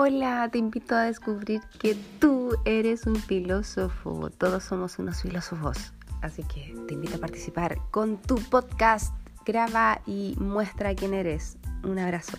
Hola, te invito a descubrir que tú eres un filósofo. Todos somos unos filósofos. Así que te invito a participar con tu podcast. Graba y muestra quién eres. Un abrazo.